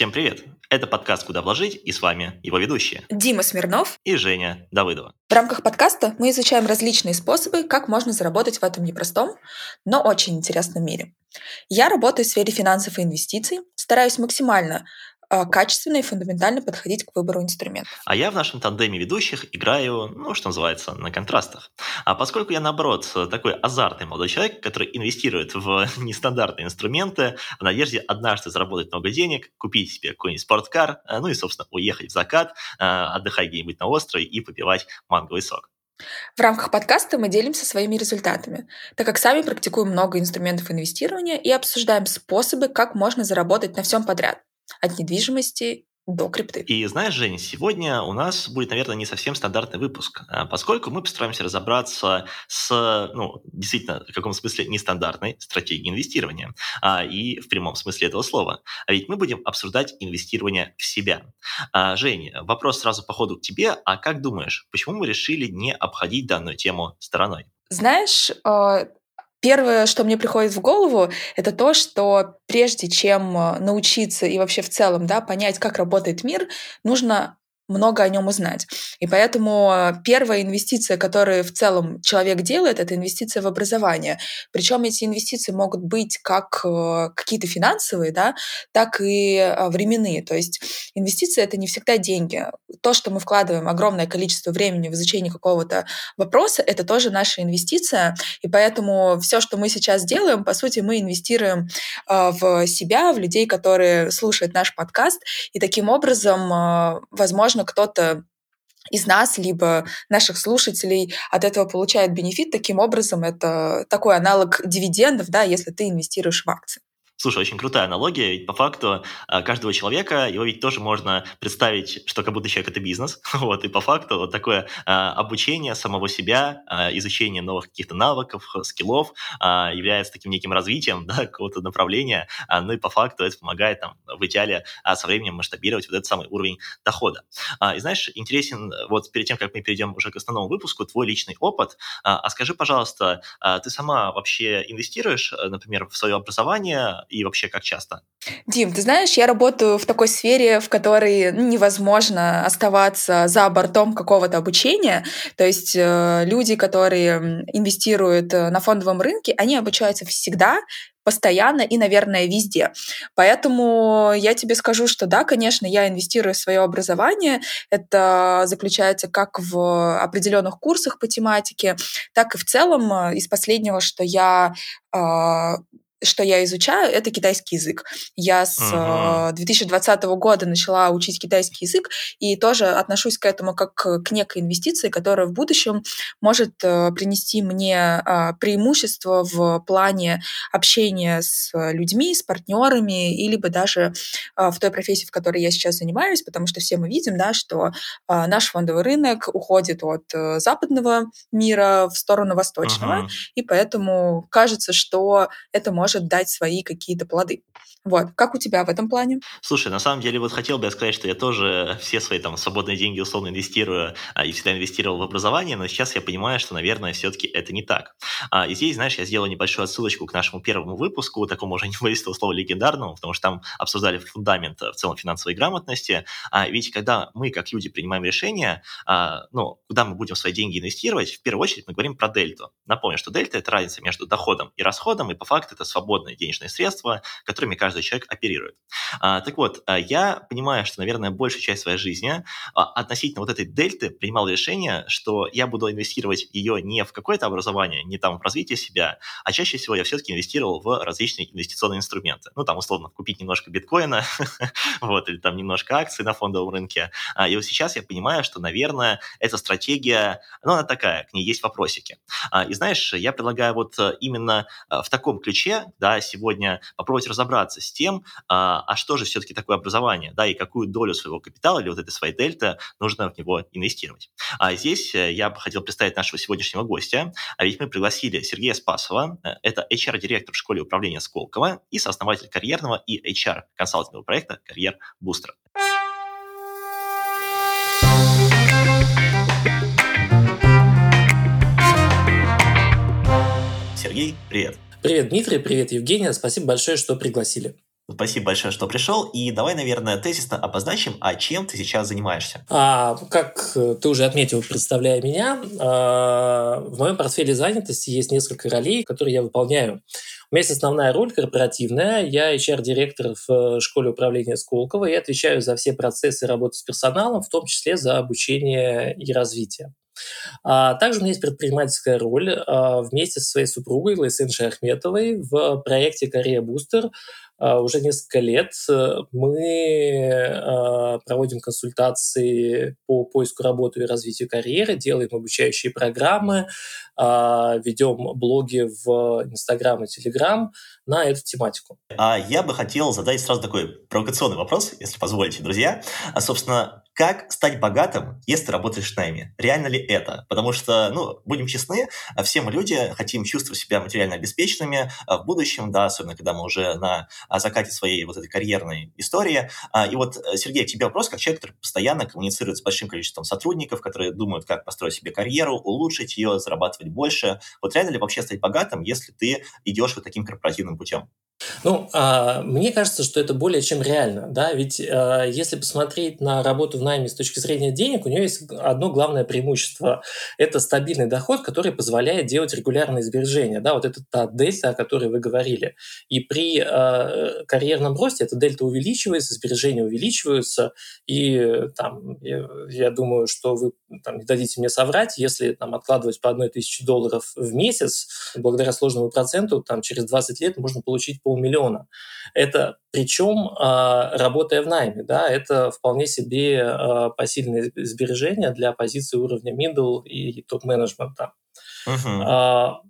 Всем привет! Это подкаст «Куда вложить» и с вами его ведущие Дима Смирнов и Женя Давыдова. В рамках подкаста мы изучаем различные способы, как можно заработать в этом непростом, но очень интересном мире. Я работаю в сфере финансов и инвестиций, стараюсь максимально качественно и фундаментально подходить к выбору инструментов. А я в нашем тандеме ведущих играю, ну, что называется, на контрастах. А поскольку я, наоборот, такой азартный молодой человек, который инвестирует в нестандартные инструменты в надежде однажды заработать много денег, купить себе какой-нибудь спорткар, э, ну и, собственно, уехать в закат, э, отдыхать где-нибудь на острове и попивать манговый сок. В рамках подкаста мы делимся своими результатами, так как сами практикуем много инструментов инвестирования и обсуждаем способы, как можно заработать на всем подряд от недвижимости до крипты. И знаешь, Жень, сегодня у нас будет, наверное, не совсем стандартный выпуск, а, поскольку мы постараемся разобраться с, ну, действительно, в каком смысле нестандартной стратегией инвестирования, а, и в прямом смысле этого слова. А ведь мы будем обсуждать инвестирование в себя. А, Жень, вопрос сразу по ходу к тебе. А как думаешь, почему мы решили не обходить данную тему стороной? Знаешь, а, Первое, что мне приходит в голову, это то, что прежде чем э, научиться и вообще в целом да, понять, как работает мир, нужно много о нем узнать. И поэтому э, первая инвестиция, которую в целом человек делает, это инвестиция в образование. Причем эти инвестиции могут быть как э, какие-то финансовые, да, так и э, временные. То есть инвестиции — это не всегда деньги. То, что мы вкладываем огромное количество времени в изучение какого-то вопроса, это тоже наша инвестиция. И поэтому все, что мы сейчас делаем, по сути, мы инвестируем в себя, в людей, которые слушают наш подкаст, и таким образом, возможно, возможно, кто-то из нас, либо наших слушателей от этого получает бенефит. Таким образом, это такой аналог дивидендов, да, если ты инвестируешь в акции. Слушай, очень крутая аналогия, ведь по факту а, каждого человека, его ведь тоже можно представить, что как будто человек – это бизнес, вот, и по факту вот такое а, обучение самого себя, а, изучение новых каких-то навыков, скиллов является таким неким развитием, да, какого-то направления, ну и по факту это помогает там в идеале со временем масштабировать вот этот самый уровень дохода. И знаешь, интересен, вот перед тем, как мы перейдем уже к основному выпуску, твой личный опыт, а скажи, пожалуйста, ты сама вообще инвестируешь, например, в свое образование, и вообще как часто? Дим, ты знаешь, я работаю в такой сфере, в которой невозможно оставаться за бортом какого-то обучения. То есть э, люди, которые инвестируют э, на фондовом рынке, они обучаются всегда, постоянно и, наверное, везде. Поэтому я тебе скажу, что да, конечно, я инвестирую в свое образование. Это заключается как в определенных курсах по тематике, так и в целом э, из последнего, что я а, что я изучаю, это китайский язык. Я с uh-huh. 2020 года начала учить китайский язык и тоже отношусь к этому как к некой инвестиции, которая в будущем может э, принести мне а, преимущество в плане общения с людьми, с партнерами, или бы даже а, в той профессии, в которой я сейчас занимаюсь, потому что все мы видим, да, что а, наш фондовый рынок уходит от э, западного мира в сторону восточного, uh-huh. и поэтому кажется, что это может может дать свои какие-то плоды. Вот. Как у тебя в этом плане? Слушай, на самом деле вот хотел бы я сказать, что я тоже все свои там свободные деньги условно инвестирую а, и всегда инвестировал в образование, но сейчас я понимаю, что, наверное, все-таки это не так. А, и здесь, знаешь, я сделал небольшую отсылочку к нашему первому выпуску, такому уже не выяснил слово легендарному, потому что там обсуждали фундамент в целом финансовой грамотности. А ведь когда мы, как люди, принимаем решение, а, ну, куда мы будем свои деньги инвестировать, в первую очередь мы говорим про дельту. Напомню, что дельта – это разница между доходом и расходом, и по факту это свободные денежные средства, которыми каждый каждый человек оперирует. А, так вот, а, я понимаю, что, наверное, большую часть своей жизни а, относительно вот этой дельты принимал решение, что я буду инвестировать ее не в какое-то образование, не там в развитие себя, а чаще всего я все-таки инвестировал в различные инвестиционные инструменты. Ну, там, условно, купить немножко биткоина, вот, или там немножко акций на фондовом рынке. И вот сейчас я понимаю, что, наверное, эта стратегия, ну, она такая, к ней есть вопросики. И знаешь, я предлагаю вот э, именно э, в таком ключе, да, сегодня попробовать разобраться с тем, а, а что же все-таки такое образование, да, и какую долю своего капитала или вот этой своей дельты нужно в него инвестировать. А здесь э, я бы хотел представить нашего сегодняшнего гостя, а ведь мы пригласили Сергея Спасова, э, это HR-директор в школе управления Сколково и сооснователь карьерного и HR-консалтингового проекта «Карьер Бустер». Сергей, привет. Привет, Дмитрий, привет, Евгения. Спасибо большое, что пригласили. Спасибо большое, что пришел. И давай, наверное, тезисно обозначим, а чем ты сейчас занимаешься. А, как ты уже отметил, представляя меня, а, в моем портфеле занятости есть несколько ролей, которые я выполняю. У меня есть основная роль корпоративная. Я HR-директор в школе управления Сколково и отвечаю за все процессы работы с персоналом, в том числе за обучение и развитие. А также у меня есть предпринимательская роль а, вместе со своей супругой Лайсен Шахметовой в проекте «Корея Бустер», а, уже несколько лет э, мы а, проводим консультации по поиску работы и развитию карьеры, делаем обучающие программы, а, ведем блоги в Инстаграм и Телеграм на эту тематику. А я бы хотел задать сразу такой провокационный вопрос, если позволите, друзья. А, собственно, как стать богатым, если работаешь в найме? Реально ли это? Потому что, ну, будем честны, все мы люди хотим чувствовать себя материально обеспеченными в будущем, да, особенно когда мы уже на закате своей вот этой карьерной истории. И вот, э, Сергей, к тебе вопрос, как человек, который постоянно коммуницирует с большим количеством сотрудников, которые думают, как построить себе карьеру, улучшить ее, зарабатывать больше. Вот реально ли вообще стать богатым, если ты идешь вот таким корпоративным путем? Ну, а, мне кажется, что это более чем реально, да, ведь а, если посмотреть на работу в найме с точки зрения денег, у нее есть одно главное преимущество – это стабильный доход, который позволяет делать регулярные сбережения, да, вот это та дельта, о которой вы говорили. И при а, карьерном росте эта дельта увеличивается, сбережения увеличиваются, и там, я, я думаю, что вы там, не дадите мне соврать, если там откладывать по одной тысяче долларов в месяц, благодаря сложному проценту, там через 20 лет можно получить полмиллиона. Это причем а, работая в найме, да, это вполне себе а, посильное сбережение для позиции уровня middle и топ-менеджмента. Uh-huh.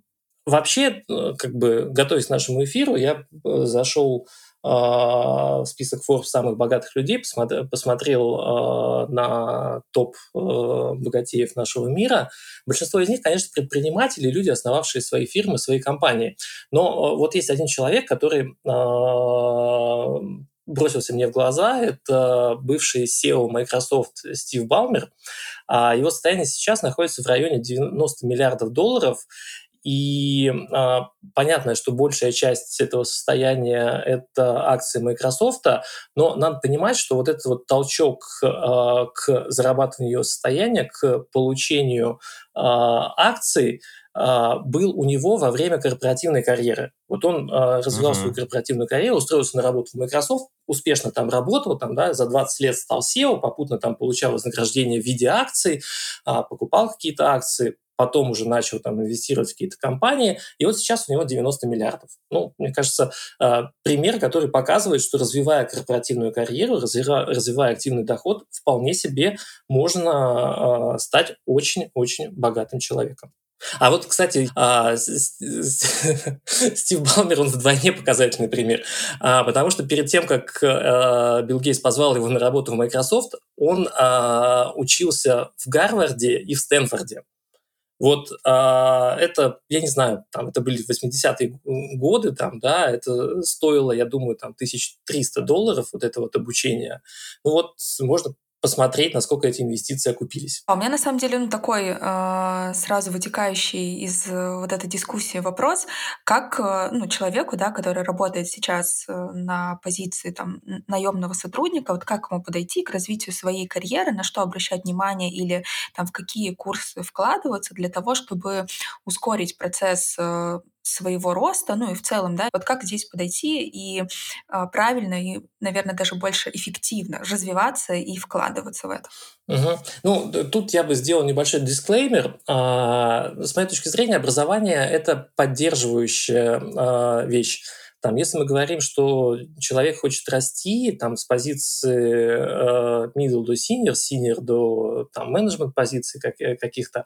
Вообще, э, как бы готовясь к нашему эфиру, я э, зашел а, список Forbes самых богатых людей, посмотрел, посмотрел э, на топ э, богатеев нашего мира. Большинство из них, конечно, предприниматели, люди, основавшие свои фирмы, свои компании. Но э, вот есть один человек, который бросился мне в глаза, это бывший SEO Microsoft Стив Балмер. Его состояние сейчас находится в районе 90 миллиардов долларов, и э, понятно, что большая часть этого состояния – это акции Microsoft, но надо понимать, что вот этот вот толчок э, к зарабатыванию ее состояния, к получению э, акций был у него во время корпоративной карьеры. Вот он э, развивал uh-huh. свою корпоративную карьеру, устроился на работу в Microsoft, успешно там работал, там, да, за 20 лет стал SEO, попутно там получал вознаграждение в виде акций, э, покупал какие-то акции, потом уже начал там инвестировать в какие-то компании, и вот сейчас у него 90 миллиардов. Ну, мне кажется, а, пример, который показывает, что развивая корпоративную карьеру, развивая, активный доход, вполне себе можно а, стать очень-очень богатым человеком. А вот, кстати, а, Стив Балмер, он вдвойне показательный пример, потому что перед тем, как Билл Гейтс позвал его на работу в Microsoft, он учился в Гарварде и в Стэнфорде. Вот а, это, я не знаю, там это были 80-е годы, там, да, это стоило, я думаю, там 1300 долларов вот это вот обучение. Ну вот можно посмотреть, насколько эти инвестиции окупились. А у меня на самом деле ну, такой э, сразу вытекающий из э, вот этой дискуссии вопрос, как э, ну, человеку, да, который работает сейчас э, на позиции там, наемного сотрудника, вот как ему подойти к развитию своей карьеры, на что обращать внимание или там, в какие курсы вкладываться для того, чтобы ускорить процесс э, своего роста, ну и в целом, да, вот как здесь подойти и а, правильно и, наверное, даже больше эффективно развиваться и вкладываться в это. Угу. Ну, тут я бы сделал небольшой дисклеймер. А, с моей точки зрения, образование – это поддерживающая а, вещь. Там, если мы говорим, что человек хочет расти там, с позиции э, middle до senior, senior до там, менеджмент позиций как, э, каких-то,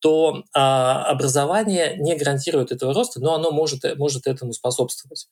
то э, образование не гарантирует этого роста, но оно может, может этому способствовать.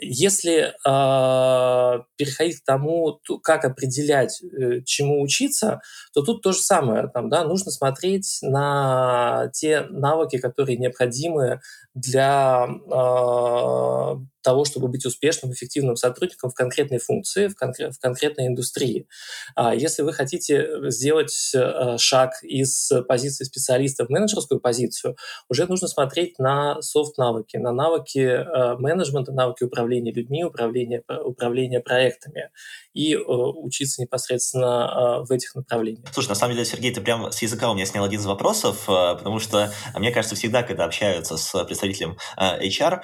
Если э, переходить к тому, как определять, э, чему учиться, то тут то же самое. Там, да, нужно смотреть на те навыки, которые необходимы для э, того, чтобы быть успешным, эффективным сотрудником в конкретной функции, в, конкре- в конкретной индустрии. А если вы хотите сделать э, шаг из позиции специалиста в менеджерскую позицию, уже нужно смотреть на софт-навыки, на навыки э, менеджмента, навыки управления людьми, управления, управления проектами и э, учиться непосредственно в этих направлениях. Слушай, на самом деле, Сергей, ты прямо с языка у меня снял один из вопросов, потому что, мне кажется, всегда, когда общаются с представителем HR,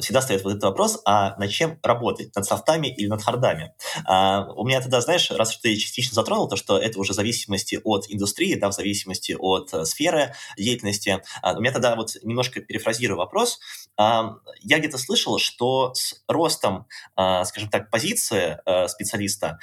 всегда стоит вот этот вопрос, а над чем работать, над софтами или над хардами? У меня тогда, знаешь, раз ты частично затронул, то, что это уже в зависимости от индустрии, да, в зависимости от э, сферы деятельности, у меня тогда вот немножко перефразирую вопрос. Я где-то слышал, что с ростом, скажем так, позиции э, специалиста,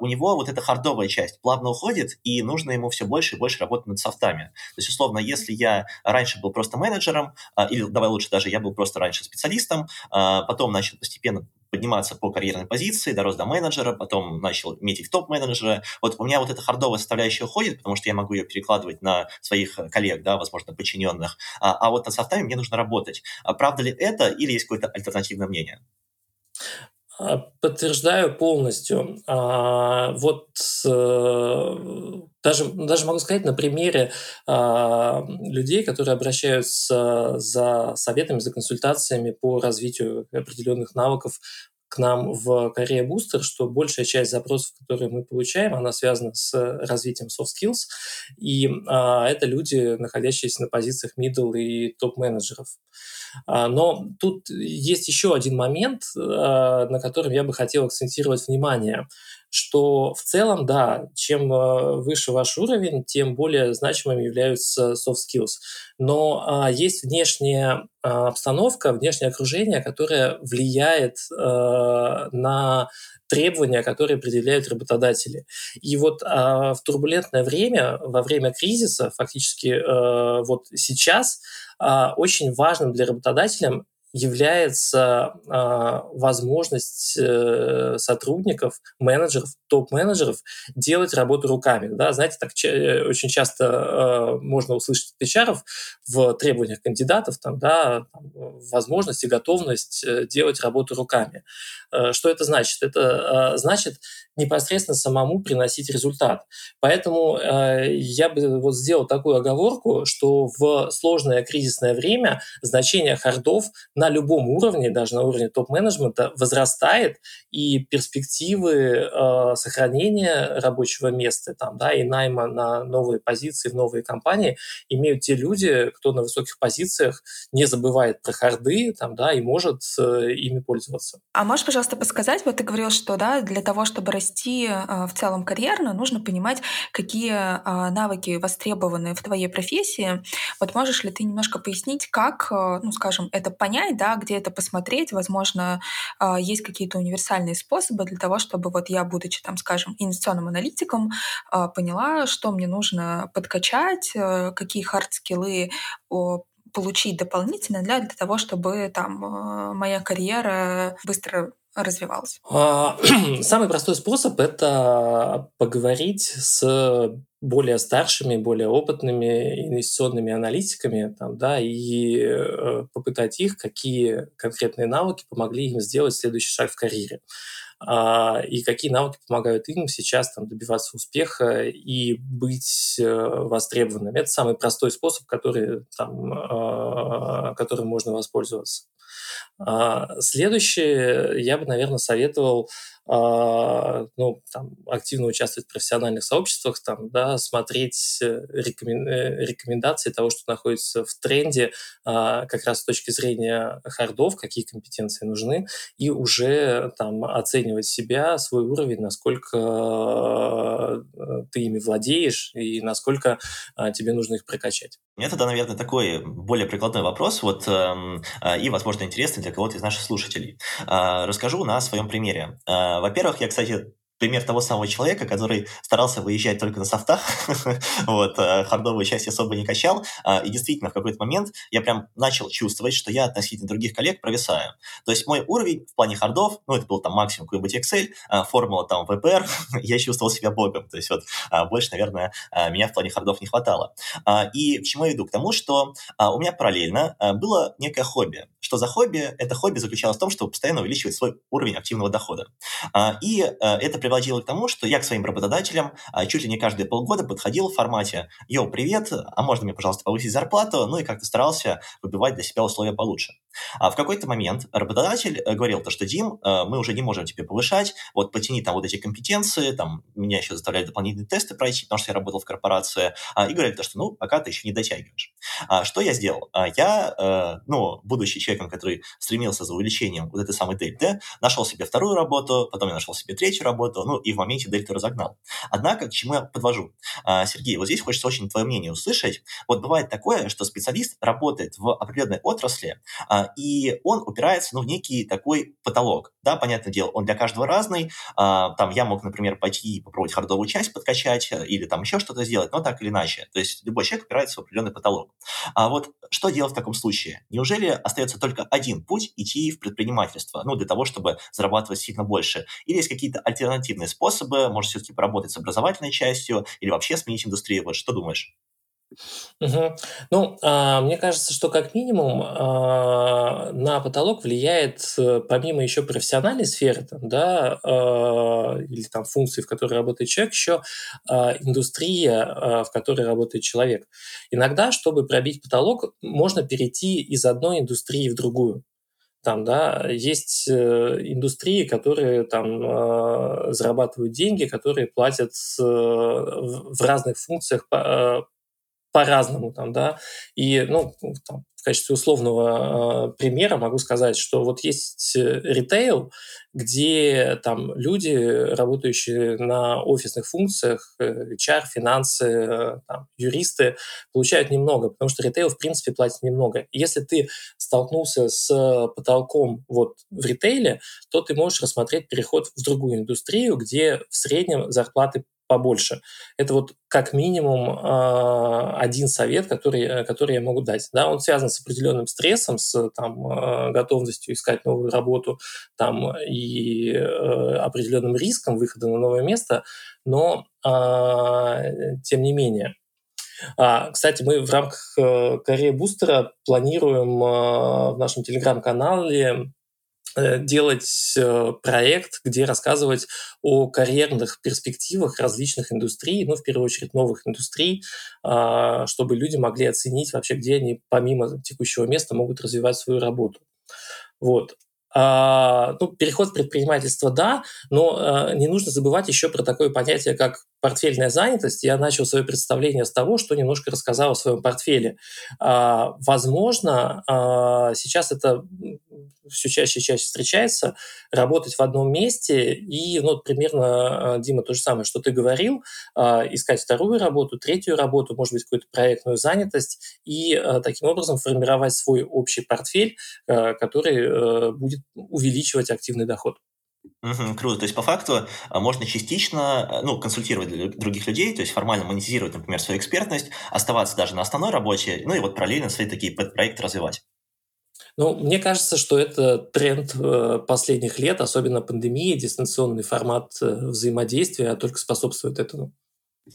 у него вот эта хардовая часть плавно уходит, и нужно ему все больше и больше работать над софтами. То есть, условно, если я раньше был просто менеджером, или давай лучше даже, я был просто раньше специалистом, а, потом начал постепенно подниматься по карьерной позиции, дорос до менеджера, потом начал метить в топ-менеджера. Вот у меня вот эта хардовая составляющая уходит, потому что я могу ее перекладывать на своих коллег, да, возможно, подчиненных. А, а вот над составами мне нужно работать. А правда ли это или есть какое-то альтернативное мнение? А, подтверждаю полностью. А, вот э, даже, даже могу сказать на примере а, людей, которые обращаются за советами, за консультациями по развитию определенных навыков к нам в Career Booster, что большая часть запросов, которые мы получаем, она связана с развитием soft skills, и а, это люди, находящиеся на позициях middle и топ-менеджеров. А, но тут есть еще один момент, а, на котором я бы хотел акцентировать внимание что в целом, да, чем а, выше ваш уровень, тем более значимыми являются soft skills. Но а, есть внешняя а, обстановка, внешнее окружение, которое влияет а, на требования, которые определяют работодатели. И вот а, в турбулентное время, во время кризиса, фактически а, вот сейчас, а, очень важным для работодателя является э, возможность э, сотрудников, менеджеров, топ-менеджеров делать работу руками. Да? Знаете, так ч- очень часто э, можно услышать от HR в требованиях кандидатов там, да, там, возможность и готовность э, делать работу руками. Э, что это значит? Это э, значит непосредственно самому приносить результат. Поэтому э, я бы вот сделал такую оговорку, что в сложное кризисное время значение хардов на любом уровне, даже на уровне топ-менеджмента, возрастает, и перспективы э, сохранения рабочего места там, да, и найма на новые позиции в новые компании имеют те люди, кто на высоких позициях не забывает про харды там, да, и может э, ими пользоваться. А можешь, пожалуйста, подсказать, вот ты говорил, что да, для того, чтобы расти э, в целом карьерно, нужно понимать, какие э, навыки востребованы в твоей профессии. Вот можешь ли ты немножко пояснить, как, э, ну, скажем, это понять, да, где это посмотреть, возможно, есть какие-то универсальные способы для того, чтобы вот я, будучи там, скажем, инвестиционным аналитиком, поняла, что мне нужно подкачать, э, какие хард-скиллы получить дополнительно для, для того, чтобы там моя карьера быстро развивалась? А, самый простой способ – это поговорить с более старшими, более опытными инвестиционными аналитиками, там, да, и э, попытать их, какие конкретные навыки помогли им сделать следующий шаг в карьере. А, и какие навыки помогают им сейчас там, добиваться успеха и быть э, востребованными. Это самый простой способ, который, там, а, которым можно воспользоваться. А, следующее, я бы, наверное, советовал ну, там, активно участвовать в профессиональных сообществах, там, да, смотреть э, рекомен... Э, рекомендации того, что находится в тренде, а, как раз с точки зрения хардов, какие компетенции нужны, и уже там оценивать себя, свой уровень, насколько э, ты ими владеешь и насколько тебе нужно их прокачать. У меня тогда, наверное, такой более прикладной вопрос, вот, эм, и, возможно, интересный для кого-то из наших слушателей. Расскажу на своем примере. Во-первых, я, кстати, пример того самого человека, который старался выезжать только на софтах, вот, э, хардовую часть особо не качал, а, и действительно в какой-то момент я прям начал чувствовать, что я относительно других коллег провисаю. То есть мой уровень в плане хардов, ну, это был там максимум какой-нибудь Excel, а, формула там ВПР, я чувствовал себя богом, то есть вот а, больше, наверное, меня в плане хардов не хватало. И к чему я иду? К тому, что у меня параллельно было некое хобби. Что за хобби? Это хобби заключалось в том, чтобы постоянно увеличивать свой уровень активного дохода. И это приводило к тому, что я к своим работодателям чуть ли не каждые полгода подходил в формате «Йоу, привет, а можно мне, пожалуйста, повысить зарплату?» Ну и как-то старался выбивать для себя условия получше. А в какой-то момент работодатель э, говорил то, что «Дим, э, мы уже не можем тебе повышать, вот потяни там вот эти компетенции, там меня еще заставляли дополнительные тесты пройти, потому что я работал в корпорации, а, и говорили то, что ну, пока ты еще не дотягиваешь. А Что я сделал? А, я, э, ну, будучи человеком, который стремился за увеличением вот этой самой дельты, нашел себе вторую работу, потом я нашел себе третью работу, ну и в моменте дельту разогнал. Однако, к чему я подвожу? Сергей, вот здесь хочется очень твое мнение услышать. Вот бывает такое, что специалист работает в определенной отрасли, и он упирается ну, в некий такой потолок. Да, понятное дело, он для каждого разный. Там я мог, например, пойти и попробовать хардовую часть подкачать э, или там еще что-то сделать, но так или иначе. То есть любой человек упирается в определенный потолок. А вот что делать в таком случае? Неужели остается только один путь идти в предпринимательство, ну, для того, чтобы зарабатывать сильно больше? Или есть какие-то альтернативные способы, может, все-таки поработать с образовательной частью или вообще сменить индустрию? Вот что думаешь? Мгм. Ну, а, мне кажется, что как минимум а, на потолок влияет, э, помимо еще профессиональной сферы, там, да, а, или там функции, в которой работает человек, еще а, индустрия, а, в которой работает человек. Иногда, чтобы пробить потолок, можно перейти из одной индустрии в другую. Там, да, есть э, индустрии, которые там э, зарабатывают деньги, которые платят э, в разных функциях по, э, по-разному там, да, и, ну, там, в качестве условного э, примера могу сказать, что вот есть э, ритейл, где там люди, работающие на офисных функциях, э, HR, финансы, э, там, юристы, получают немного, потому что ритейл, в принципе, платит немного. Если ты столкнулся с потолком вот в ритейле, то ты можешь рассмотреть переход в другую индустрию, где в среднем зарплаты побольше. Это вот как минимум э, один совет, который, э, который я могу дать. Да, он связан с определенным стрессом, с там, э, готовностью искать новую работу там, и э, определенным риском выхода на новое место, но э, тем не менее. А, кстати, мы в рамках Корея Бустера планируем в нашем телеграм-канале делать э, проект, где рассказывать о карьерных перспективах различных индустрий, ну, в первую очередь, новых индустрий, а, чтобы люди могли оценить вообще, где они помимо текущего места могут развивать свою работу. Вот. А, ну, переход в предпринимательство, да, но а, не нужно забывать еще про такое понятие, как портфельная занятость. Я начал свое представление с того, что немножко рассказал о своем портфеле. А, возможно, а, сейчас это все чаще и чаще встречается, работать в одном месте и, ну, примерно, а, Дима, то же самое, что ты говорил, искать вторую работу, третью работу, может быть, какую-то проектную занятость и таким образом формировать свой общий портфель, который будет увеличивать активный доход. Угу, круто. То есть, по факту, можно частично ну, консультировать других людей, то есть формально монетизировать, например, свою экспертность, оставаться даже на основной работе, ну и вот параллельно свои такие проекты развивать. Ну, мне кажется, что это тренд э, последних лет, особенно пандемии, дистанционный формат э, взаимодействия только способствует этому.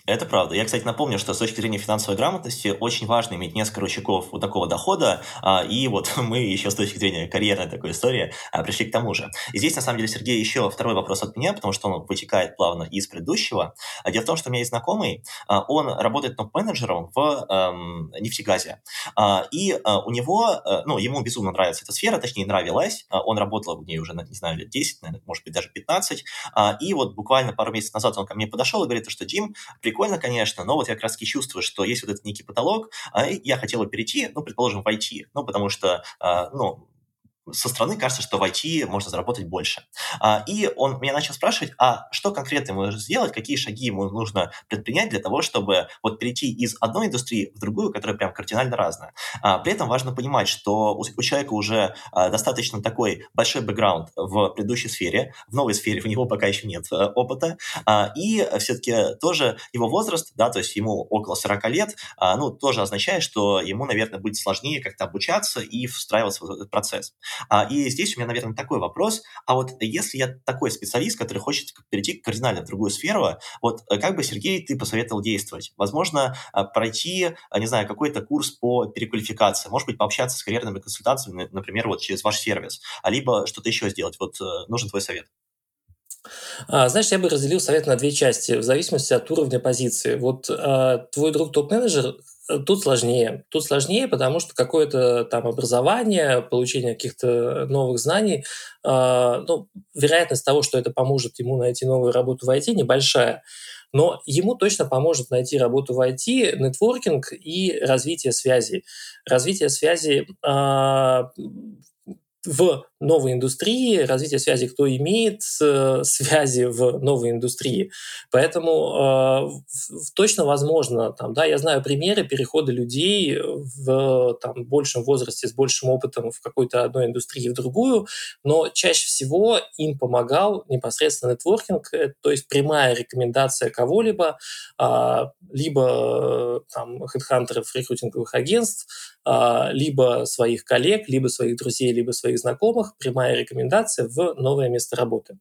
Это правда. Я, кстати, напомню, что с точки зрения финансовой грамотности очень важно иметь несколько ручейков вот такого дохода, а, и вот мы еще с точки зрения карьерной такой истории а, пришли к тому же. И здесь, на самом деле, Сергей, еще второй вопрос от меня, потому что он вытекает плавно из предыдущего. А, дело в том, что у меня есть знакомый, он работает топ-менеджером в эм, нефтегазе, и у него, э, ну, ему безумно нравится эта сфера, точнее, нравилась, он работал в ней уже, не знаю, лет 10, наверное, может быть, даже 15, и вот буквально пару месяцев назад он ко мне подошел и говорит, что, Дим, прикольно, конечно, но вот я как раз чувствую, что есть вот этот некий потолок, а я хотел бы перейти, ну, предположим, в IT, ну, потому что, а, ну, со стороны кажется, что в IT можно заработать больше. А, и он меня начал спрашивать, а что конкретно ему нужно сделать, какие шаги ему нужно предпринять для того, чтобы вот перейти из одной индустрии в другую, которая прям кардинально разная. А, при этом важно понимать, что у, человека уже а, достаточно такой большой бэкграунд в предыдущей сфере, в новой сфере у него пока еще нет а, опыта, и все-таки тоже его возраст, да, то есть ему около 40 лет, ну, тоже означает, что ему, наверное, будет сложнее как-то обучаться и встраиваться в этот процесс. А, и здесь у меня, наверное, такой вопрос. А вот если я такой специалист, который хочет перейти кардинально в другую сферу, вот э, как бы, Сергей, ты посоветовал действовать? Возможно, а, пройти, а, не знаю, какой-то курс по переквалификации, может быть, пообщаться с карьерными консультациями, например, вот через ваш сервис, а либо что-то еще сделать. Вот э, нужен твой совет. Знаешь, я бы разделил совет на две части, в зависимости от уровня позиции. Вот э, твой друг топ-менеджер Тут сложнее. Тут сложнее, потому что какое-то там образование, получение каких-то новых знаний, э, ну, вероятность того, что это поможет ему найти новую работу в IT, небольшая. Но ему точно поможет найти работу в IT, нетворкинг и развитие связей. Развитие связей э, в новой индустрии, развитие связи, кто имеет э, связи в новой индустрии. Поэтому э, точно возможно, там, да, я знаю примеры перехода людей в там, большем возрасте, с большим опытом в какой-то одной индустрии в другую, но чаще всего им помогал непосредственно нетворкинг, э, то есть прямая рекомендация кого-либо, э, либо там, хедхантеров, рекрутинговых агентств, либо своих коллег, либо своих друзей, либо своих знакомых, прямая рекомендация в новое место работы.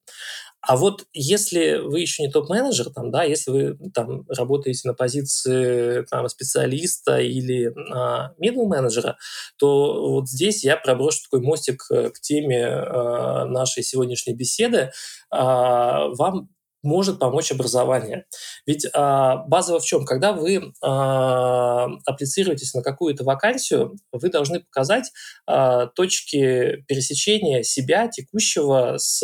А вот если вы еще не топ-менеджер, там, да, если вы там работаете на позиции там, специалиста или а, middle менеджера, то вот здесь я проброшу такой мостик к теме а, нашей сегодняшней беседы. А, вам может помочь образование. Ведь а, базово в чем? Когда вы а, аплицируетесь на какую-то вакансию, вы должны показать а, точки пересечения себя текущего с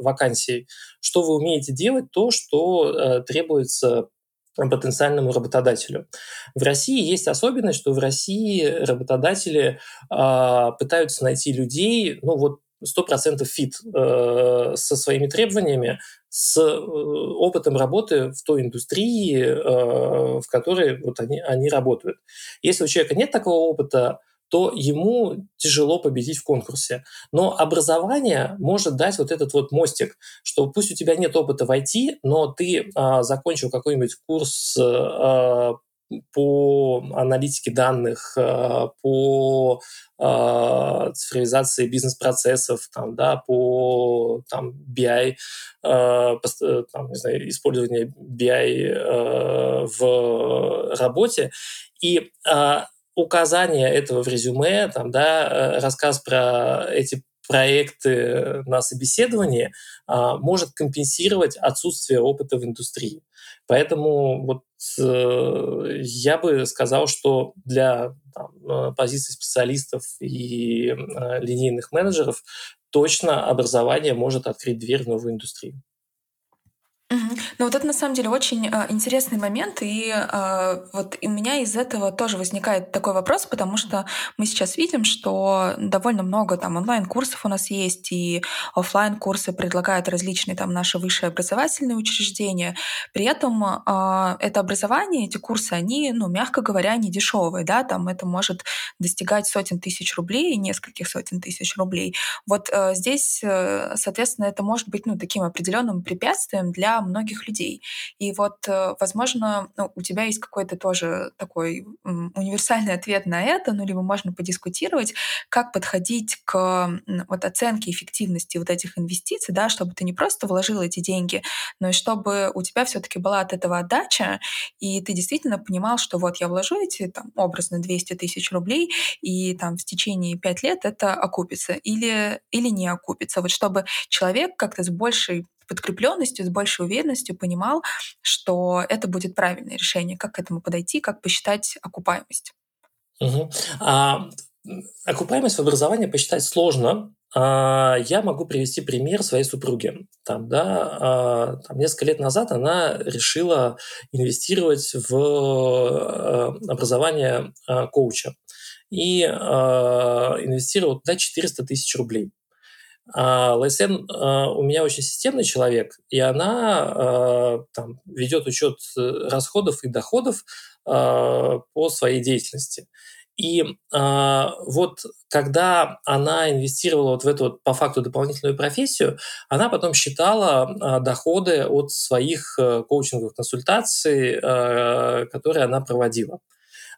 вакансией. Что вы умеете делать, то, что а, требуется потенциальному работодателю. В России есть особенность, что в России работодатели э, пытаются найти людей, ну вот 100% фит э, со своими требованиями, с э, опытом работы в той индустрии, э, в которой вот они, они работают. Если у человека нет такого опыта, то ему тяжело победить в конкурсе. Но образование может дать вот этот вот мостик, что пусть у тебя нет опыта в IT, но ты а, закончил какой-нибудь курс а, по аналитике данных, э, по э, цифровизации бизнес-процессов, там, да, по там, BI, э, там, не знаю, использование BI в работе. И указание этого в резюме, там, да, рассказ про эти проекты на собеседовании может компенсировать отсутствие опыта в индустрии. Поэтому вот я бы сказал, что для там, э, позиции специалистов и э, линейных менеджеров точно образование может открыть дверь в новую индустрию. Ну, вот это на самом деле очень а, интересный момент, и а, вот у меня из этого тоже возникает такой вопрос, потому что мы сейчас видим, что довольно много там онлайн-курсов у нас есть, и офлайн курсы предлагают различные там наши высшие образовательные учреждения. При этом а, это образование, эти курсы, они, ну, мягко говоря, не дешевые, да, там это может достигать сотен тысяч рублей, нескольких сотен тысяч рублей. Вот а, здесь, э, соответственно, это может быть, ну, таким определенным препятствием для многих людей. И вот, э, возможно, ну, у тебя есть какой-то тоже такой универсальный ответ на это, ну, либо можно подискутировать, как подходить к вот оценке эффективности вот этих инвестиций, да, чтобы ты не просто вложил эти деньги, но и чтобы у тебя все таки была от этого отдача, и ты действительно понимал, что вот я вложу эти, там, образно 200 тысяч рублей, и там в течение 5 лет это окупится или, или не окупится. Вот чтобы человек как-то с большей подкрепленностью, с большей уверенностью понимал, что это будет правильное решение, как к этому подойти, как посчитать окупаемость. Угу. А, окупаемость в образовании посчитать сложно. А, я могу привести пример своей супруги. Там, да, а, там, несколько лет назад она решила инвестировать в а, образование а, коуча. и э, инвестировал туда 400 тысяч рублей. А э, у меня очень системный человек, и она э, там, ведет учет э, расходов и доходов э, по своей деятельности. И э, вот когда она инвестировала вот в эту вот, по факту дополнительную профессию, она потом считала э, доходы от своих э, коучинговых консультаций, э, которые она проводила.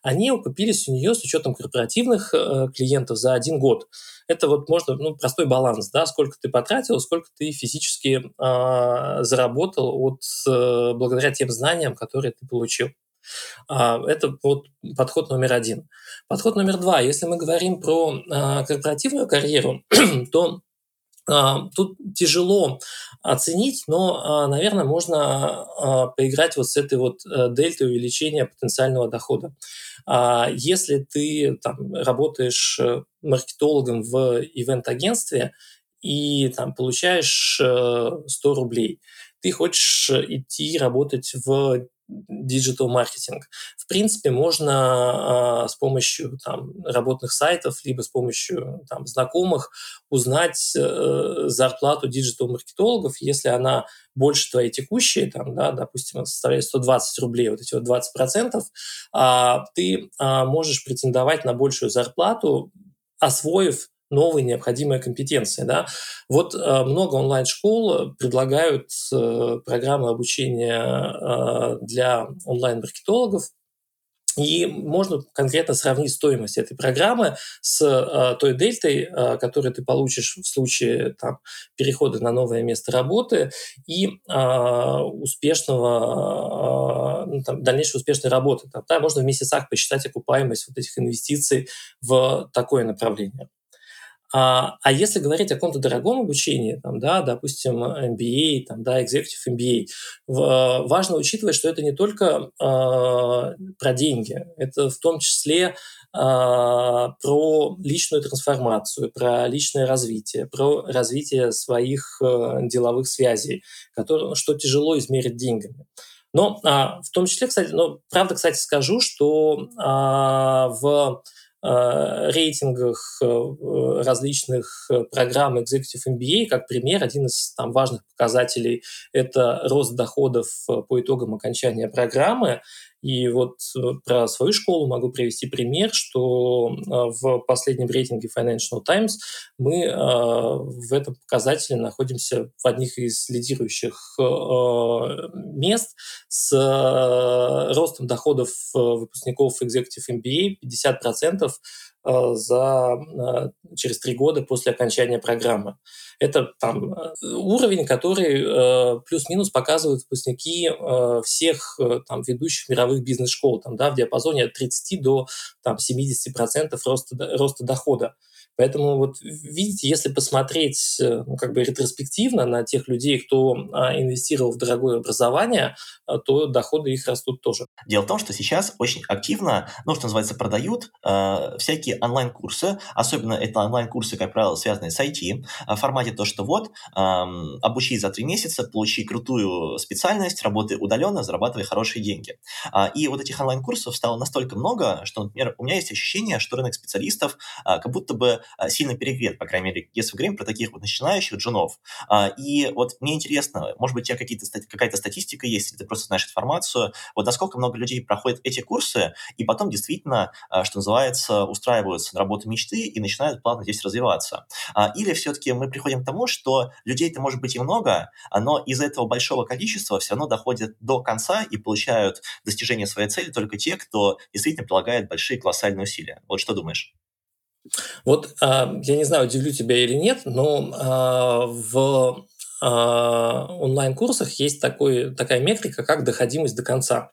Они окупились у нее с учетом корпоративных э, клиентов за один год. Это вот можно, ну, простой баланс, да, сколько ты потратил, сколько ты физически э, заработал от, э, благодаря тем знаниям, которые ты получил. А, это вот подход номер один. Подход номер два. Если мы говорим про а, корпоративную карьеру, то тут тяжело оценить, но, наверное, можно поиграть вот с этой вот э, дельтой увеличения потенциального дохода. Если ты там, работаешь э, маркетологом в ивент-агентстве и там, получаешь 100 э, рублей, ты хочешь идти работать в digital маркетинг. В принципе, можно э, с помощью там, работных сайтов, либо с помощью там, знакомых узнать э, зарплату digital маркетологов, если она больше твоей текущей, там, да, допустим, составляет 120 рублей, вот эти вот 20 процентов, а ты а, можешь претендовать на большую зарплату, освоив новые необходимые компетенции. Да? Вот э, много онлайн-школ предлагают э, программы обучения э, для онлайн-маркетологов, и можно конкретно сравнить стоимость этой программы с э, той дельтой, э, которую ты получишь в случае там, перехода на новое место работы и э, успешного, э, ну, там, дальнейшей успешной работы. Там, да, можно в месяцах посчитать окупаемость вот этих инвестиций в такое направление. А, а если говорить о каком-то дорогом обучении, там, да, допустим, MBA, там, да, Executive MBA, важно учитывать, что это не только э, про деньги, это в том числе э, про личную трансформацию, про личное развитие, про развитие своих деловых связей, которые, что тяжело измерить деньгами. Но а, в том числе, кстати, ну, правда, кстати, скажу, что а, в рейтингах э, различных э, программ Executive MBA, как пример, один из там, важных показателей – это рост доходов по итогам окончания программы. И вот э, про свою школу могу привести пример, что э, в последнем рейтинге Financial Times мы э, в этом показателе находимся в одних из лидирующих мест с ростом доходов выпускников Executive MBA 50% за, через три года после окончания программы. Это там э, уровень, который э, плюс-минус показывают выпускники э, всех э, там ведущих мировых бизнес-школ, там, да, в диапазоне от 30 до там 70% роста, роста дохода. Поэтому вот видите, если посмотреть э, ну, как бы ретроспективно на тех людей, кто а, инвестировал в дорогое образование, а, то доходы их растут тоже. Дело в том, что сейчас очень активно, ну, что называется, продают э, всякие онлайн-курсы, особенно это онлайн-курсы, как правило, связанные с IT, в формате то, что вот, э, обучись за три месяца, получи крутую специальность, работай удаленно, зарабатывай хорошие деньги. А, и вот этих онлайн-курсов стало настолько много, что, например, у меня есть ощущение, что рынок специалистов а, как будто бы сильно перегрет, по крайней мере, если мы говорим про таких вот начинающих джунов. А, и вот мне интересно, может быть, у тебя какие-то, какая-то статистика есть, или ты просто знаешь информацию, вот насколько много людей проходят эти курсы, и потом действительно, а, что называется, устраиваются на работу мечты и начинают плавно здесь развиваться. Или все-таки мы приходим к тому, что людей-то может быть и много, но из этого большого количества все равно доходят до конца и получают достижение своей цели только те, кто действительно прилагает большие колоссальные усилия. Вот что думаешь? Вот а, я не знаю, удивлю тебя или нет, но а, в а, онлайн-курсах есть такой, такая метрика, как доходимость до конца.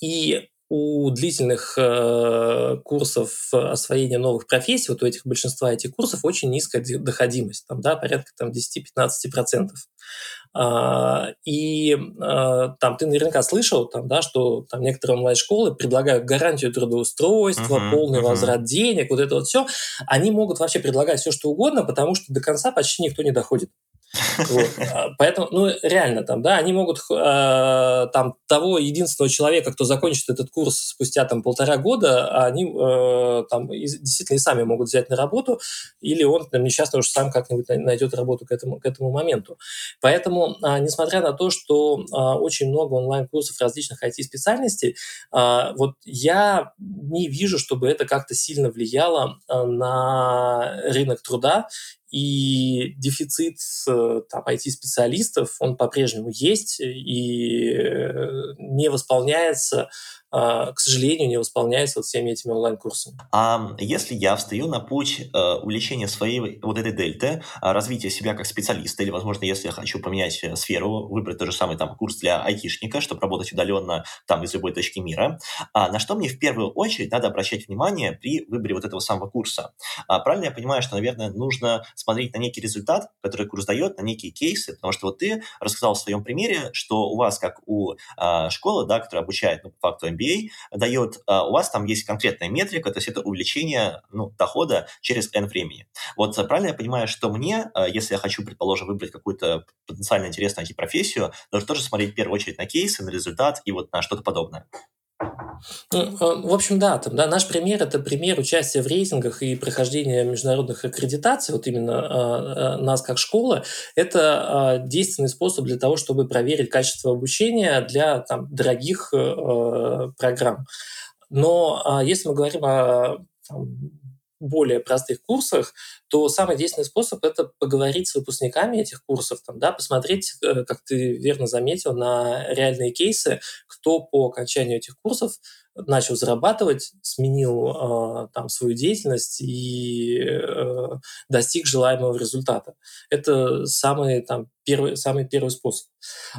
И у длительных э, курсов освоения новых профессий, вот у этих большинства этих курсов очень низкая доходимость, там, да, порядка там, 10-15%. А, и а, там ты наверняка слышал, там, да, что там некоторые онлайн-школы предлагают гарантию трудоустройства, uh-huh, полный uh-huh. возврат денег, вот это вот все. Они могут вообще предлагать все, что угодно, потому что до конца почти никто не доходит. А, поэтому, ну, реально там, да, они могут э, там того единственного человека, кто закончит этот курс спустя там полтора года, они э, там действительно и сами могут взять на работу, или он там, несчастно уж сам как-нибудь найдет работу к этому, к этому моменту. Поэтому, э, несмотря на то, что э, очень много онлайн-курсов различных IT-специальностей, вот я не вижу, чтобы это как-то сильно влияло на рынок труда и дефицит э, там, IT-специалистов, он по-прежнему есть и э, не восполняется к сожалению, не восполняется вот всеми этими онлайн-курсами. А если я встаю на путь э, увеличения своей вот этой дельты, а, развития себя как специалиста, или, возможно, если я хочу поменять э, сферу, выбрать тот же самый там курс для айтишника, чтобы работать удаленно там из любой точки мира, а на что мне в первую очередь надо обращать внимание при выборе вот этого самого курса? А, правильно я понимаю, что, наверное, нужно смотреть на некий результат, который курс дает, на некие кейсы, потому что вот ты рассказал в своем примере, что у вас, как у а, школы, да, которая обучает, ну, по факту MBA, дает, а, у вас там есть конкретная метрика, то есть это увеличение ну, дохода через N времени. Вот а, правильно я понимаю, что мне, а, если я хочу, предположим, выбрать какую-то потенциально интересную IT-профессию, нужно тоже смотреть в первую очередь на кейсы, на результат и вот на что-то подобное? Ну, в общем, да, там, да, наш пример – это пример участия в рейтингах и прохождения международных аккредитаций, вот именно э, нас как школы. Это э, действенный способ для того, чтобы проверить качество обучения для там, дорогих э, программ. Но если мы говорим о там, более простых курсах, то самый действенный способ – это поговорить с выпускниками этих курсов, там, да, посмотреть, э, как ты верно заметил, на реальные кейсы, кто по окончанию этих курсов начал зарабатывать, сменил э, там свою деятельность и э, достиг желаемого результата. Это самый там первый самый первый способ.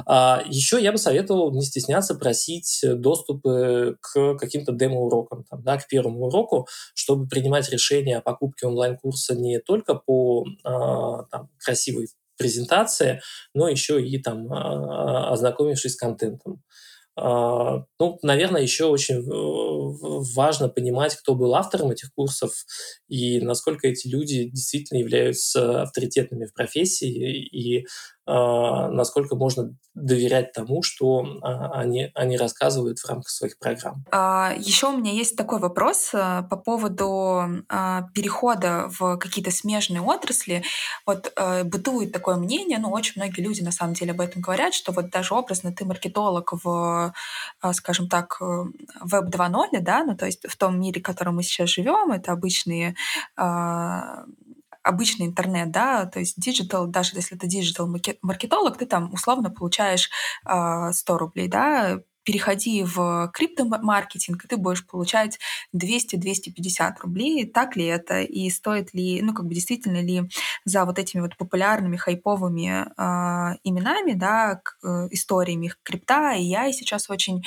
А еще я бы советовал не стесняться просить доступы к каким-то демо-урокам, там, да, к первому уроку, чтобы принимать решение о покупке онлайн-курса не только по э, там, красивой презентации, но еще и там э, ознакомившись с контентом. А, ну, наверное, еще очень э, важно понимать, кто был автором этих курсов и насколько эти люди действительно являются авторитетными в профессии. И насколько можно доверять тому, что а, они, они рассказывают в рамках своих программ. А, еще у меня есть такой вопрос э, по поводу перехода в какие-то смежные отрасли. Вот э, бытует такое мнение, ну, очень многие люди на самом деле об этом говорят, что вот даже образно ты маркетолог в, скажем так, веб 2.0, да, ну, то есть в том мире, в котором мы сейчас живем, это обычные обычный интернет, да, то есть digital, даже если ты digital маркетолог, ты там условно получаешь э, а, 100 рублей, да, переходи в криптомаркетинг, и ты будешь получать 200-250 рублей. Так ли это? И стоит ли, ну, как бы действительно ли за вот этими вот популярными, хайповыми э, именами, да, к, э, историями крипта и я сейчас очень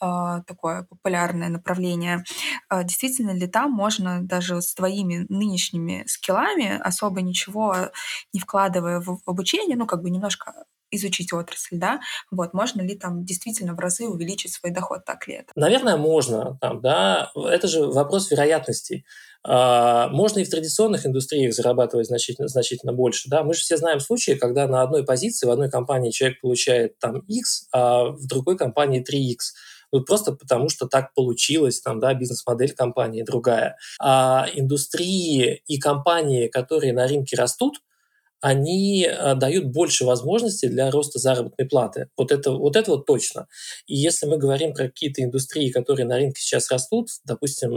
э, такое популярное направление, э, действительно ли там можно даже с твоими нынешними скиллами, особо ничего не вкладывая в обучение, ну, как бы немножко изучить отрасль, да, вот, можно ли там действительно в разы увеличить свой доход, так ли это? Наверное, можно, там, да, это же вопрос вероятностей. А, можно и в традиционных индустриях зарабатывать значительно, значительно больше, да, мы же все знаем случаи, когда на одной позиции в одной компании человек получает там X, а в другой компании 3X, ну, просто потому что так получилось, там, да, бизнес-модель компании другая. А индустрии и компании, которые на рынке растут, они э, дают больше возможностей для роста заработной платы. Вот это, вот это вот точно. И если мы говорим про какие-то индустрии, которые на рынке сейчас растут, допустим,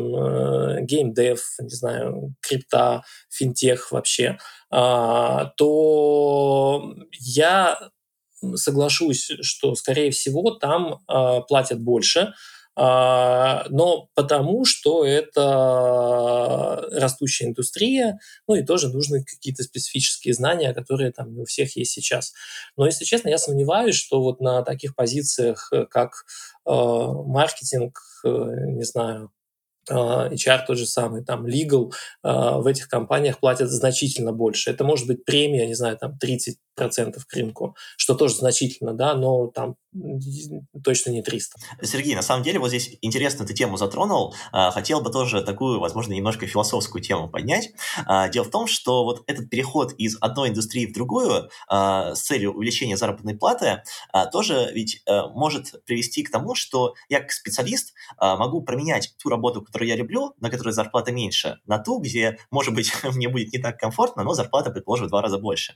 геймдев, не знаю, крипта, финтех вообще, а, то я соглашусь, что, скорее всего, там а, платят больше, а, но потому что это растущая индустрия, ну и тоже нужны какие-то специфические знания, которые там не у всех есть сейчас. Но, если честно, я сомневаюсь, что вот на таких позициях, э, как э, маркетинг, э, не знаю, HR тот же самый, там, legal в этих компаниях платят значительно больше. Это может быть премия, не знаю, там 30% к рынку, что тоже значительно, да, но там точно не 300. Сергей, на самом деле вот здесь интересно ты тему затронул. А, хотел бы тоже такую, возможно, немножко философскую тему поднять. А, дело в том, что вот этот переход из одной индустрии в другую а, с целью увеличения заработной платы тоже ведь может привести к тому, что я как специалист могу променять ту работу, которую я люблю, на которой зарплата меньше, на ту, где, может быть, мне будет не так комфортно, но зарплата, предположим, в два раза больше.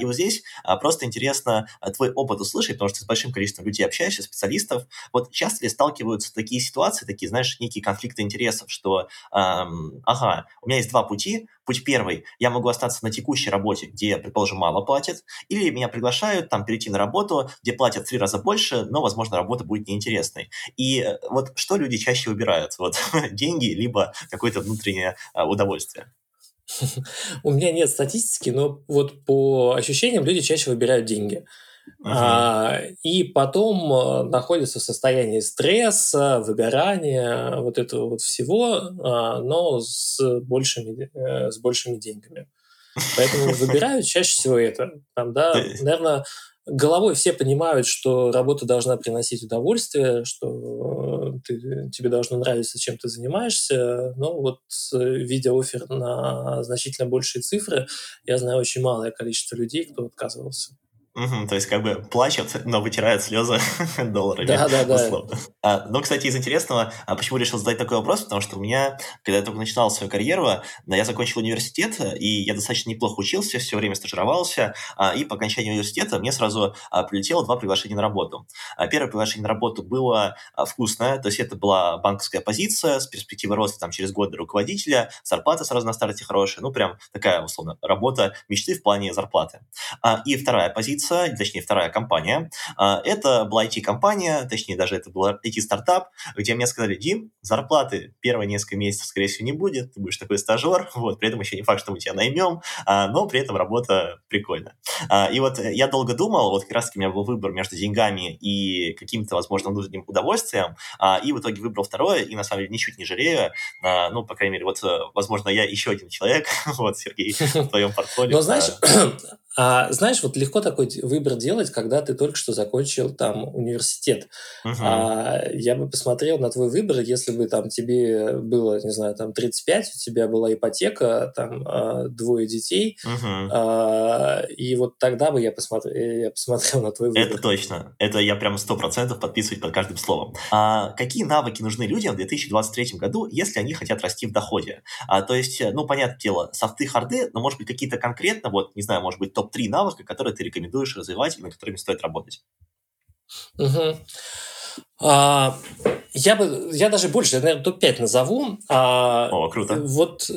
И вот здесь просто интересно твой опыт услышать, потому что с большим количеством количеством людей общаешься, специалистов, вот часто ли сталкиваются такие ситуации, такие, знаешь, некие конфликты интересов, что, эм, ага, у меня есть два пути, путь первый, я могу остаться на текущей работе, где, предположим, мало платят, или меня приглашают там перейти на работу, где платят в три раза больше, но, возможно, работа будет неинтересной. И э, вот что люди чаще выбирают? Вот деньги, либо какое-то внутреннее э, удовольствие? У меня нет статистики, но вот по ощущениям люди чаще выбирают деньги. А, и потом э, находится в состоянии стресса, выгорания, вот этого вот всего, а, но с большими, э, с большими деньгами. Поэтому выбирают чаще всего это. Там, да, наверное, головой все понимают, что работа должна приносить удовольствие, что ты, тебе должно нравиться, чем ты занимаешься. Но вот видя офер на значительно большие цифры, я знаю очень малое количество людей, кто отказывался. Угу, то есть как бы плачет, но вытирает слезы долларами. Да, да, да. А, но, кстати, из интересного, а почему решил задать такой вопрос, потому что у меня, когда я только начинал свою карьеру, да, я закончил университет, и я достаточно неплохо учился, все время стажировался, а, и по окончании университета мне сразу а, прилетело два приглашения на работу. А, первое приглашение на работу было а, вкусное, то есть это была банковская позиция с перспективой роста там, через год до руководителя, зарплата сразу на старте хорошая, ну прям такая, условно, работа мечты в плане зарплаты. А, и вторая позиция позиция, точнее, вторая компания. А, это была IT-компания, точнее, даже это был IT-стартап, где мне сказали, Дим, зарплаты первые несколько месяцев, скорее всего, не будет, ты будешь такой стажер, вот, при этом еще не факт, что мы тебя наймем, а, но при этом работа прикольная. А, и вот я долго думал, вот как раз-таки у меня был выбор между деньгами и каким-то, возможно, внутренним удовольствием, и в итоге выбрал второе, и на самом деле ничуть не жалею, ну, по крайней мере, вот, возможно, я еще один человек, вот, Сергей, в твоем портфолио. Но знаешь, а знаешь, вот легко такой выбор делать, когда ты только что закончил там университет. Uh-huh. А, я бы посмотрел на твой выбор, если бы там тебе было, не знаю, там 35, у тебя была ипотека, там а, двое детей, uh-huh. а, и вот тогда бы я посмотрел, я посмотрел на твой выбор. Это точно. Это я прям сто процентов подписываюсь под каждым словом. А, какие навыки нужны людям в 2023 году, если они хотят расти в доходе? А, то есть, ну, понятное дело, софты, харды, но, может быть, какие-то конкретно, вот, не знаю, может быть, топ-3 навыка, которые ты рекомендуешь развивать и над которыми стоит работать? Угу. А, я бы, я даже больше, я, наверное, топ-5 назову. А, О, круто. Вот,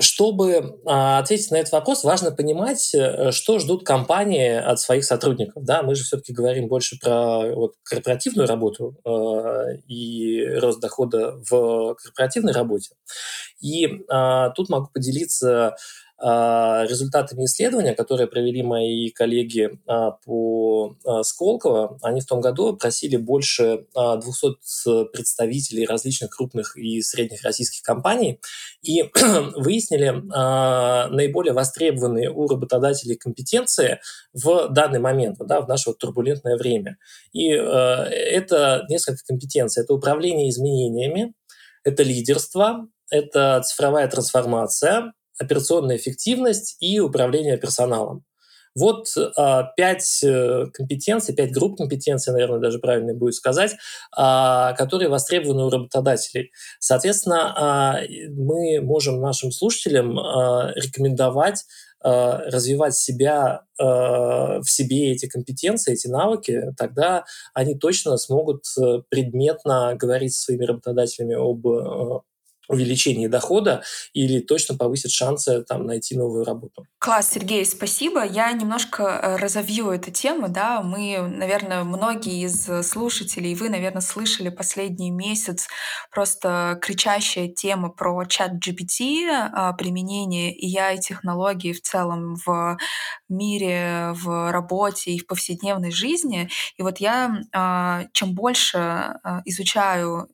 чтобы а, ответить на этот вопрос, важно понимать, э, что ждут компании от своих сотрудников. Да, мы же все-таки говорим больше про вот, корпоративную работу э, и рост дохода в корпоративной работе. И э, тут могу поделиться а, результатами исследования, которые провели мои коллеги по Сколково, они в том году просили больше 200 представителей различных крупных и средних российских компаний и выяснили наиболее востребованные у работодателей компетенции в данный момент, да, в наше вот турбулентное время. И это несколько компетенций. Это управление изменениями, это лидерство, это цифровая трансформация, операционная эффективность и управление персоналом. Вот а, пять э, компетенций, пять групп компетенций, наверное, даже правильно будет сказать, а, которые востребованы у работодателей. Соответственно, а, мы можем нашим слушателям рекомендовать развивать себя в себе эти компетенции, эти навыки, тогда они точно смогут э, предметно говорить со своими работодателями об э, увеличении дохода или точно повысит шансы там, найти новую работу. Класс, Сергей, спасибо. Я немножко э, разовью эту тему. Да? Мы, наверное, многие из слушателей, вы, наверное, слышали последний месяц просто кричащая тема про чат GPT, а, применение AI-технологий в целом в мире, в работе и в повседневной жизни. И вот я, а, чем больше а, изучаю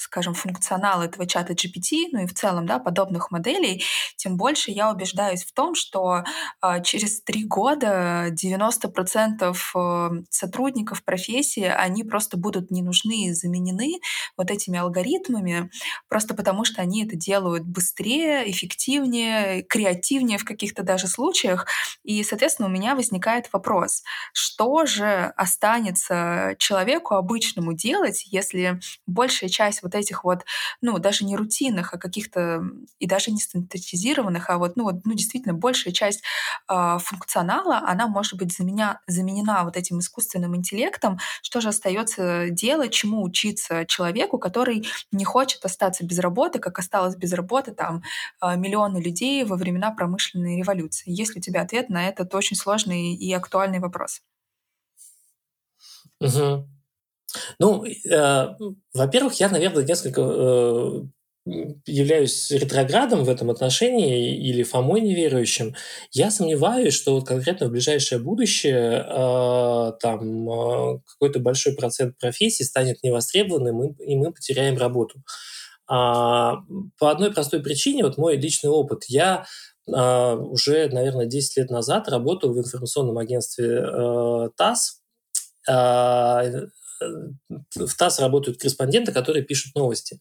скажем, функционал этого чата GPT, ну и в целом, да, подобных моделей, тем больше я убеждаюсь в том, что э, через три года 90% э, сотрудников профессии, они просто будут не нужны и заменены вот этими алгоритмами, просто потому что они это делают быстрее, эффективнее, креативнее в каких-то даже случаях. И, соответственно, у меня возникает вопрос, что же останется человеку обычному делать, если большая часть вот этих вот, ну, даже не рутинных, а каких-то и даже не стандартизированных, а вот, ну, вот, ну, действительно, большая часть э, функционала, она может быть заменя, заменена вот этим искусственным интеллектом. Что же остается делать, чему учиться человеку, который не хочет остаться без работы, как осталось без работы там э, миллионы людей во времена промышленной революции? Есть ли у тебя ответ на этот очень сложный и актуальный вопрос? Угу. Ну, э, во-первых, я, наверное, несколько э, являюсь ретроградом в этом отношении или Фомой неверующим, я сомневаюсь, что вот конкретно в ближайшее будущее э, там э, какой-то большой процент профессий станет невостребованным, и, и мы потеряем работу. А, по одной простой причине, вот мой личный опыт, я а, уже, наверное, 10 лет назад работал в информационном агентстве э, ТАСС, в ТАСС работают корреспонденты, которые пишут новости.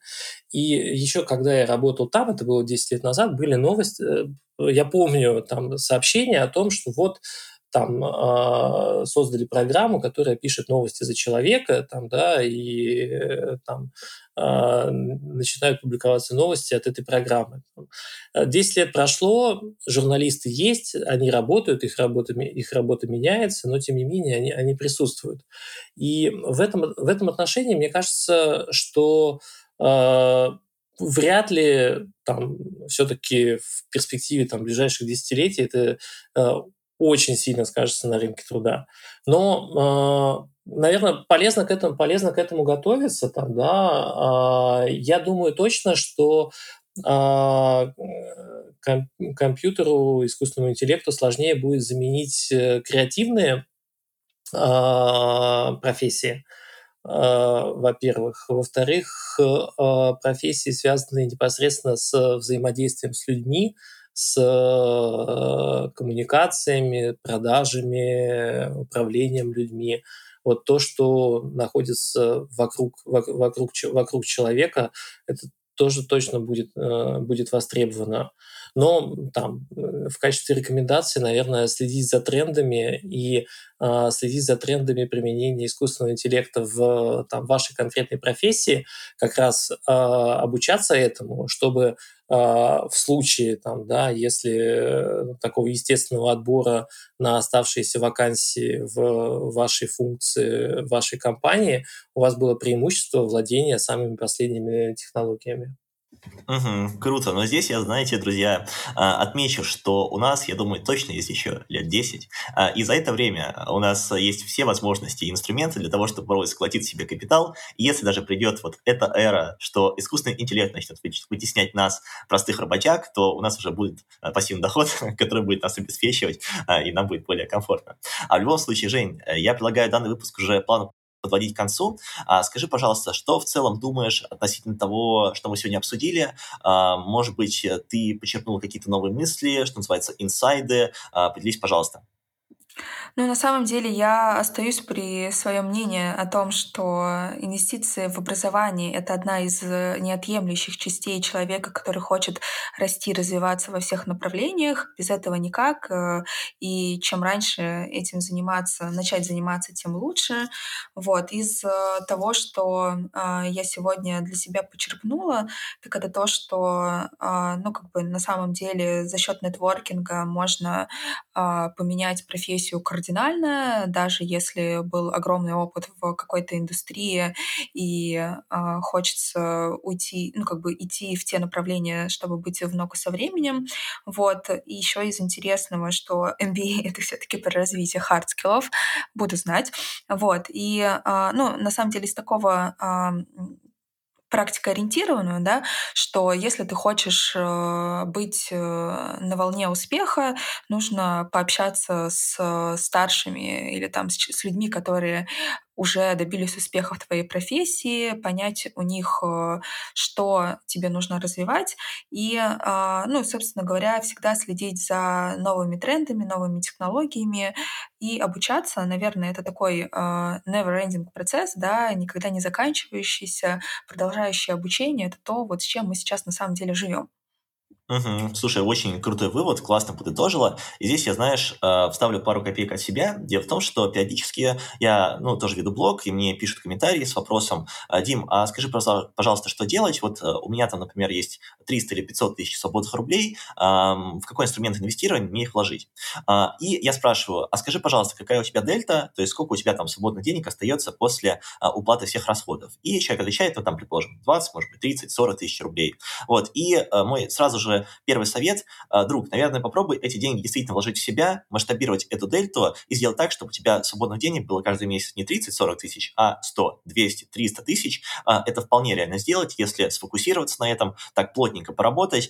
И еще когда я работал там, это было 10 лет назад, были новости, э, я помню там сообщения о том, что вот там э, создали программу, которая пишет новости за человека, там, да, и э, там э, начинают публиковаться новости от этой программы. Десять лет прошло, журналисты есть, они работают, их работа, их работа меняется, но тем не менее они, они присутствуют. И в этом, в этом отношении мне кажется, что э, вряд ли там все-таки в перспективе там, ближайших десятилетий это э, очень сильно скажется на рынке труда. Но, э, наверное, полезно к этому, полезно к этому готовиться. Там, да. Э, я думаю точно, что э, компьютеру, искусственному интеллекту сложнее будет заменить э, креативные профессии, во-первых. Во-вторых, профессии, связанные непосредственно с взаимодействием с людьми, с э, коммуникациями, продажами, управлением людьми. Вот то, что находится вокруг, вокруг, вокруг человека, это тоже точно будет, э, будет востребовано. Но там в качестве рекомендации, наверное, следить за трендами и э, следить за трендами применения искусственного интеллекта в там, вашей конкретной профессии, как раз э, обучаться этому, чтобы в случае, там, да, если такого естественного отбора на оставшиеся вакансии в вашей функции, в вашей компании, у вас было преимущество владения самыми последними технологиями. Угу, круто. Но здесь я, знаете, друзья, а, отмечу, что у нас, я думаю, точно есть еще лет 10. А, и за это время у нас есть все возможности и инструменты для того, чтобы сколотить себе капитал. И если даже придет вот эта эра, что искусственный интеллект начнет вытеснять нас, простых работяг, то у нас уже будет а, пассивный доход, который будет нас обеспечивать, и нам будет более комфортно. А в любом случае, Жень, я предлагаю данный выпуск уже план подводить к концу. А, скажи, пожалуйста, что в целом думаешь относительно того, что мы сегодня обсудили? А, может быть, ты почерпнул какие-то новые мысли, что называется, инсайды? А, поделись, пожалуйста. Ну, на самом деле я остаюсь при своем мнении о том, что инвестиции в образование — это одна из э, неотъемлющих частей человека, который хочет расти, развиваться во всех направлениях. Без этого никак. Э, и чем раньше этим заниматься, начать заниматься, тем лучше. Вот. Из э, того, что я сегодня для себя почерпнула, так это то, что, ну, как бы на самом деле за счет нетворкинга можно поменять профессию кардинально, даже если был огромный опыт в какой-то индустрии и э, хочется уйти, ну как бы идти в те направления, чтобы быть в ногу со временем. Вот. И еще из интересного, что MBA — это все-таки про развитие skills, буду знать. Вот. И, э, ну, на самом деле, из такого э, практикоориентированную, да, что если ты хочешь э, быть э, на волне успеха, нужно пообщаться с старшими или там с людьми, которые уже добились успеха в твоей профессии, понять у них, э, что тебе нужно развивать, и, а, ну, собственно говоря, всегда следить за новыми трендами, новыми технологиями и обучаться. Наверное, это такой а, never-ending процесс, да, никогда не заканчивающийся, продолжающий обучение. Это то, вот с чем мы сейчас на самом деле живем. Угу. Слушай, очень крутой вывод, классно подытожила. И здесь я, знаешь, э, вставлю пару копеек от себя. Дело в том, что периодически я, ну, тоже веду блог, и мне пишут комментарии с вопросом, «А, Дим, а скажи, пожалуйста, что делать? Вот э, у меня там, например, есть 300 или 500 тысяч свободных рублей, в какой инструмент инвестирования мне их вложить? А, и я спрашиваю, а скажи, пожалуйста, какая у тебя дельта, то есть сколько у тебя там свободных денег остается после уплаты всех расходов? И человек отвечает, ну, там, предположим, 20, может быть, 30, 40 тысяч рублей. Вот, и э, мой сразу же первый совет, а, друг, наверное, попробуй эти деньги действительно вложить в себя, масштабировать эту дельту и сделать так, чтобы у тебя свободных денег было каждый месяц не 30-40 тысяч, а 100, 200, 300 тысяч. А, это вполне реально сделать, если сфокусироваться на этом, так плотненько поработать,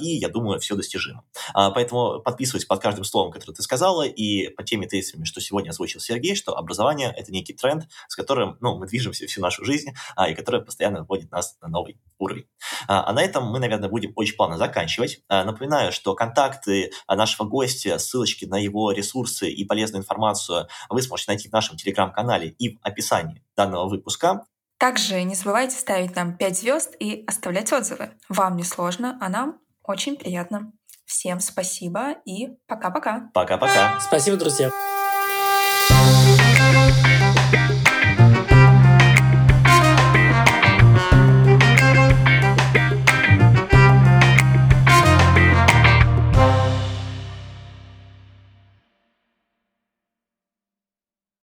и, я думаю, все достижимо. Поэтому подписывайтесь под каждым словом, которое ты сказала, и по теми тезисами, что сегодня озвучил Сергей, что образование – это некий тренд, с которым ну, мы движемся всю нашу жизнь, и который постоянно вводит нас на новый уровень. А на этом мы, наверное, будем очень плавно заканчивать. А, напоминаю, что контакты а, нашего гостя, ссылочки на его ресурсы и полезную информацию вы сможете найти в нашем телеграм-канале и в описании данного выпуска. Также не забывайте ставить нам 5 звезд и оставлять отзывы. Вам не сложно, а нам очень приятно. Всем спасибо и пока-пока. Пока-пока. Спасибо, друзья.